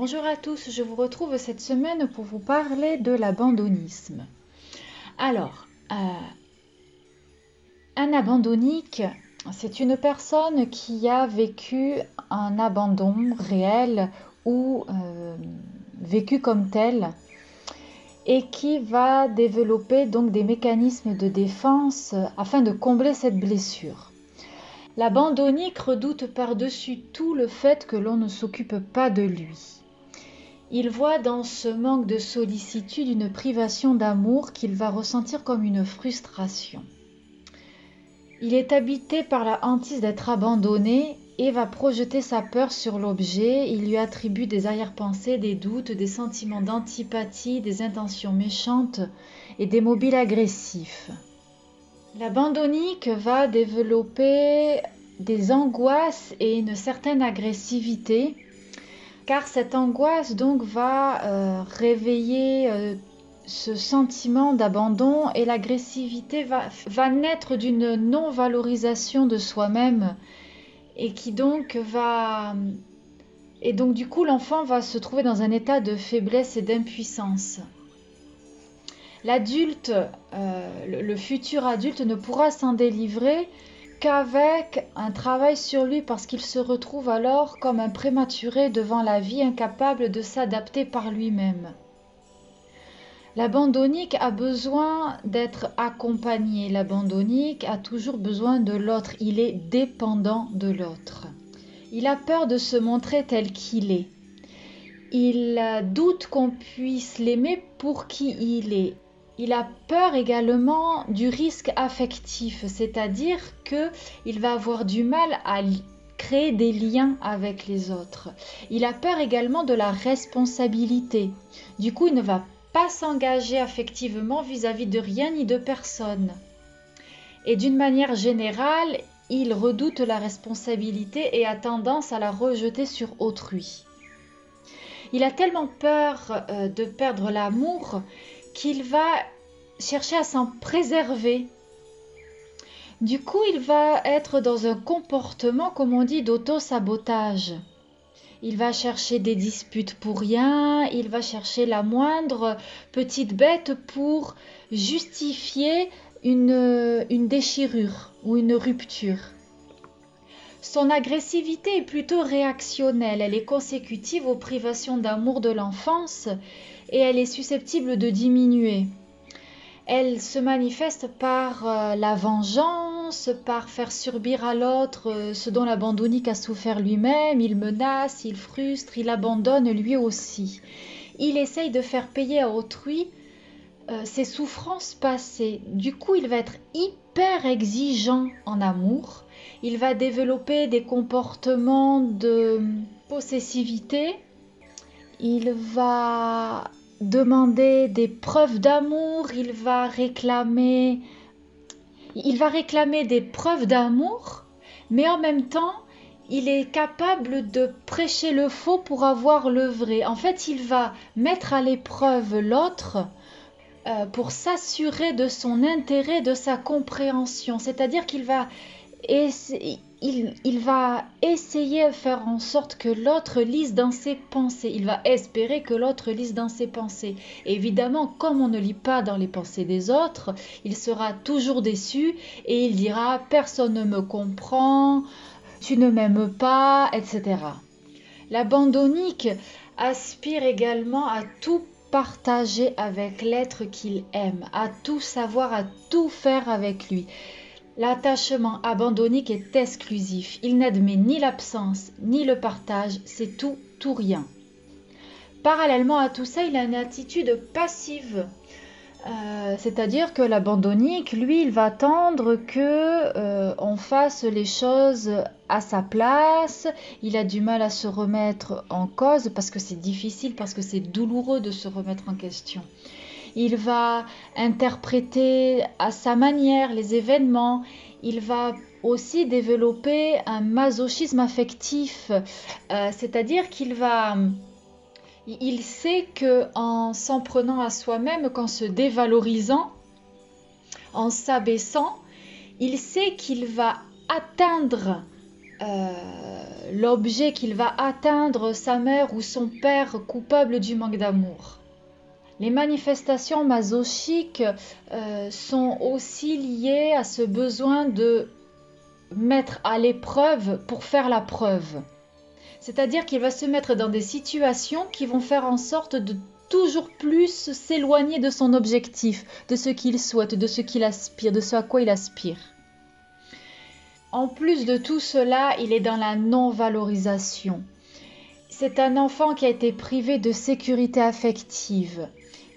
Bonjour à tous, je vous retrouve cette semaine pour vous parler de l'abandonnisme. Alors, euh, un abandonnique, c'est une personne qui a vécu un abandon réel ou euh, vécu comme tel et qui va développer donc des mécanismes de défense afin de combler cette blessure. L'abandonnique redoute par-dessus tout le fait que l'on ne s'occupe pas de lui. Il voit dans ce manque de sollicitude une privation d'amour qu'il va ressentir comme une frustration. Il est habité par la hantise d'être abandonné et va projeter sa peur sur l'objet. Il lui attribue des arrière-pensées, des doutes, des sentiments d'antipathie, des intentions méchantes et des mobiles agressifs. L'abandonnique va développer des angoisses et une certaine agressivité car cette angoisse donc va euh, réveiller euh, ce sentiment d'abandon et l'agressivité va, naître d'une non-valorisation de soi-même et qui donc va et donc du coup l'enfant va se trouver dans un état de faiblesse et d'impuissance. L'adulte, euh, le futur adulte ne pourra s'en délivrer qu'avec un travail sur lui parce qu'il se retrouve alors comme un prématuré devant la vie incapable de s'adapter par lui-même. L'abandonique a besoin d'être accompagné. L'abandonique a toujours besoin de l'autre. Il est dépendant de l'autre. Il a peur de se montrer tel qu'il est. Il doute qu'on puisse l'aimer pour qui il est il a peur également du risque affectif, c'est-à-dire qu'il va avoir du mal à créer des liens avec les autres. Il a peur également de la responsabilité. Du coup, il ne va pas s'engager affectivement vis-à-vis de rien ni de personne. Et d'une manière générale, il redoute la responsabilité et a tendance à la rejeter sur autrui. Il a tellement peur euh, de perdre l'amour qu'il va chercher à s'en préserver. Du coup, il va être dans un comportement, comme on dit, d'auto-sabotage. Il va chercher des disputes pour rien, il va chercher la moindre petite bête pour justifier une, une déchirure ou une rupture. Son agressivité est plutôt réactionnelle, elle est consécutive aux privations d'amour de l'enfance et elle est susceptible de diminuer. Elle se manifeste par euh, la vengeance, par faire subir à l'autre euh, ce dont l'abandonnique a souffert lui-même. Il menace, il frustre, il abandonne lui aussi. Il essaye de faire payer à autrui euh, ses souffrances passées. Du coup, il va être hyper exigeant en amour. Il va développer des comportements de possessivité. Il va demander des preuves d'amour, il va réclamer il va réclamer des preuves d'amour, mais en même temps, il est capable de prêcher le faux pour avoir le vrai. En fait, il va mettre à l'épreuve l'autre euh, pour s'assurer de son intérêt, de sa compréhension. C'est-à-dire qu'il va il, va essayer de faire en sorte que l'autre lise dans ses pensées. Il va espérer que l'autre lise dans ses pensées. évidemment, comme on ne lit pas dans les pensées des autres, il sera toujours déçu et il dira personne ne me comprend, tu ne m'aimes pas, etc. L'abandonnique aspire également à tout partager avec l'être qu'il aime, à tout savoir, à tout faire avec lui. L'attachement abandonnique est exclusif. Il n'admet ni l'absence ni le partage, c'est tout, tout rien. Parallèlement à tout ça, il a une attitude passive. Euh, c'est-à-dire que l'abandonnique, lui, il va attendre que euh, on fasse les choses à sa place. Il a du mal à se remettre en cause parce que c'est difficile, parce que c'est douloureux de se remettre en question. Il va interpréter à sa manière les événements. Il va aussi développer un masochisme affectif, euh, c'est-à-dire qu'il va il sait que en s'en prenant à soi-même, qu'en se dévalorisant, en s'abaissant, il sait qu'il va atteindre euh, l'objet, qu'il va atteindre sa mère ou son père coupable du manque d'amour. Les manifestations masochiques euh, sont aussi liées à ce besoin de mettre à l'épreuve pour faire la preuve. C'est-à-dire qu'il va se mettre dans des situations qui vont faire en sorte de toujours plus s'éloigner de son objectif, de ce qu'il souhaite, de ce qu'il aspire, de ce à quoi il aspire. En plus de tout cela, il est dans la non-valorisation. C'est un enfant qui a été privé de sécurité affective.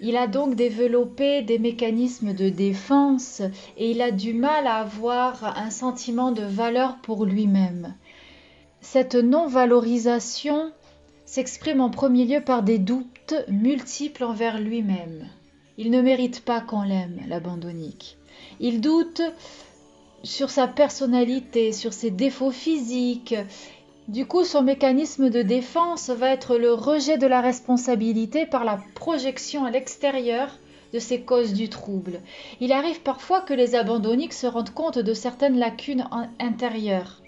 Il a donc développé des mécanismes de défense et il a du mal à avoir un sentiment de valeur pour lui-même. Cette non-valorisation s'exprime en premier lieu par des doutes multiples envers lui-même. Il ne mérite pas qu'on l'aime, l'abandonnique. Il doute sur sa personnalité, sur ses défauts physiques. Du coup, son mécanisme de défense va être le rejet de la responsabilité par la projection à l'extérieur de ses causes du trouble. Il arrive parfois que les abandonniques se rendent compte de certaines lacunes intérieures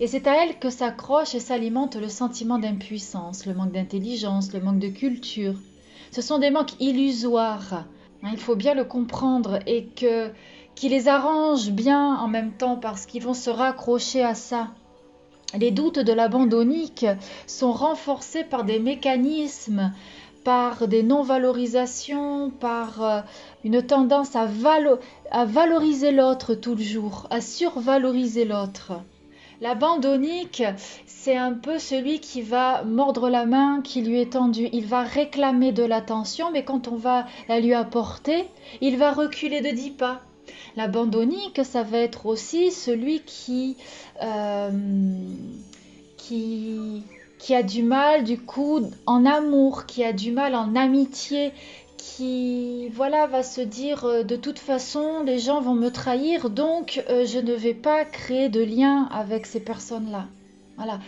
et c'est à elle que s'accroche et s'alimente le sentiment d'impuissance, le manque d'intelligence, le manque de culture. Ce sont des manques illusoires. Hein, il faut bien le comprendre et que qui les arrange bien en même temps parce qu'ils vont se raccrocher à ça. Les doutes de l'abandonnique sont renforcés par des mécanismes, par des non-valorisations, par euh, une tendance à, à valoriser l'autre tout le jour, à survaloriser l'autre. L'abandonnique, c'est un peu celui qui va mordre la main qui lui est tendue. Il va réclamer de l'attention, mais quand on va la lui apporter, il va reculer de dix pas. L'abandonnique, ça va être aussi celui qui, euh, qui, qui a du mal du coup en amour, qui a du mal en amitié, qui voilà va se dire euh, de toute façon les gens vont me trahir donc euh, je ne vais pas créer de lien avec ces personnes-là. Voilà,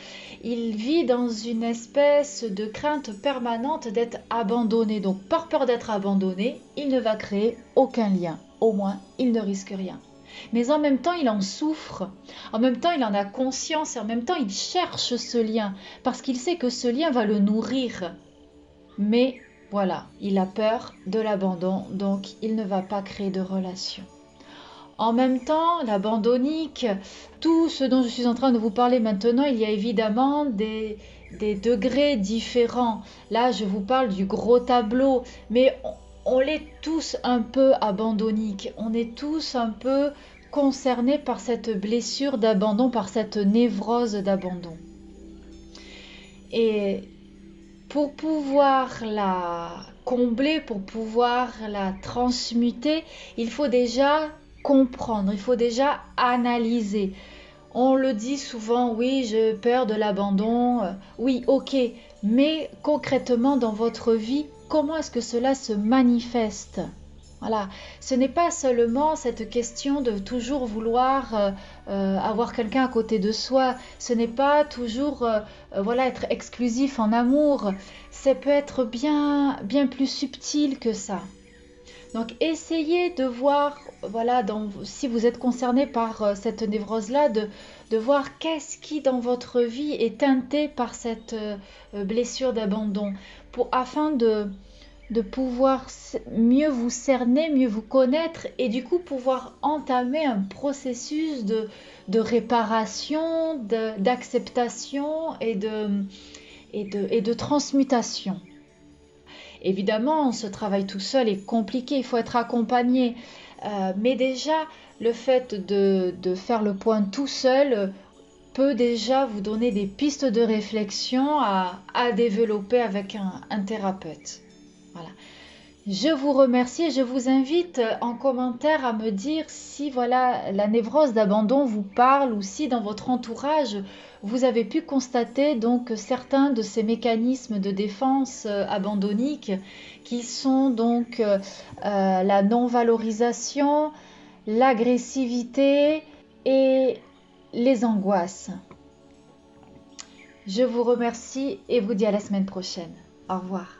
il vit dans une espèce de crainte permanente d'être abandonné. Donc par peur d'être abandonné, il ne va créer aucun lien. Au moins, il ne risque rien. Mais en même temps, il en souffre. En même temps, il en a conscience et en même temps, il cherche ce lien parce qu'il sait que ce lien va le nourrir. Mais voilà, il a peur de l'abandon, donc il ne va pas créer de relation. En même temps, l'abandonique, tout ce dont je suis en train de vous parler maintenant, il y a évidemment des, degrés différents. Là, je vous parle du gros tableau, mais on, l'est tous un peu abandonniques. On est tous un peu concernés par cette blessure d'abandon, par cette névrose d'abandon. Et pour pouvoir la combler, pour pouvoir la transmuter, il faut déjà comprendre, il faut déjà analyser. On le dit souvent, oui, j'ai peur de l'abandon, oui, ok, mais concrètement dans votre vie, comment est-ce que cela se manifeste? Voilà, ce n'est pas seulement cette question de toujours vouloir euh, euh, avoir quelqu'un à côté de soi, ce n'est pas toujours euh, voilà être exclusif en amour, ça peut être bien bien plus subtil que ça. Donc essayez de voir voilà si vous êtes concerné par cette névrose là de, de voir qu'est-ce qui dans votre vie est teinté par cette blessure d'abandon. Pour afin de de pouvoir mieux vous cerner, mieux vous connaître et du coup pouvoir entamer un processus de, réparation, d'acceptation et de, transmutation. Évidemment, ce travail tout seul est compliqué, il faut être accompagné. Euh, mais déjà, le fait de, faire le point tout seul peut déjà vous donner des pistes de réflexion à, développer avec un, thérapeute. Voilà. Je vous remercie et je vous invite en commentaire à me dire si voilà la névrose d'abandon vous parle ou si dans votre entourage vous avez pu constater donc certains de ces mécanismes de défense euh, abandonniques qui sont donc euh, euh, la non-valorisation, l'agressivité et les angoisses. Je vous remercie et vous dis à la semaine prochaine. Au revoir.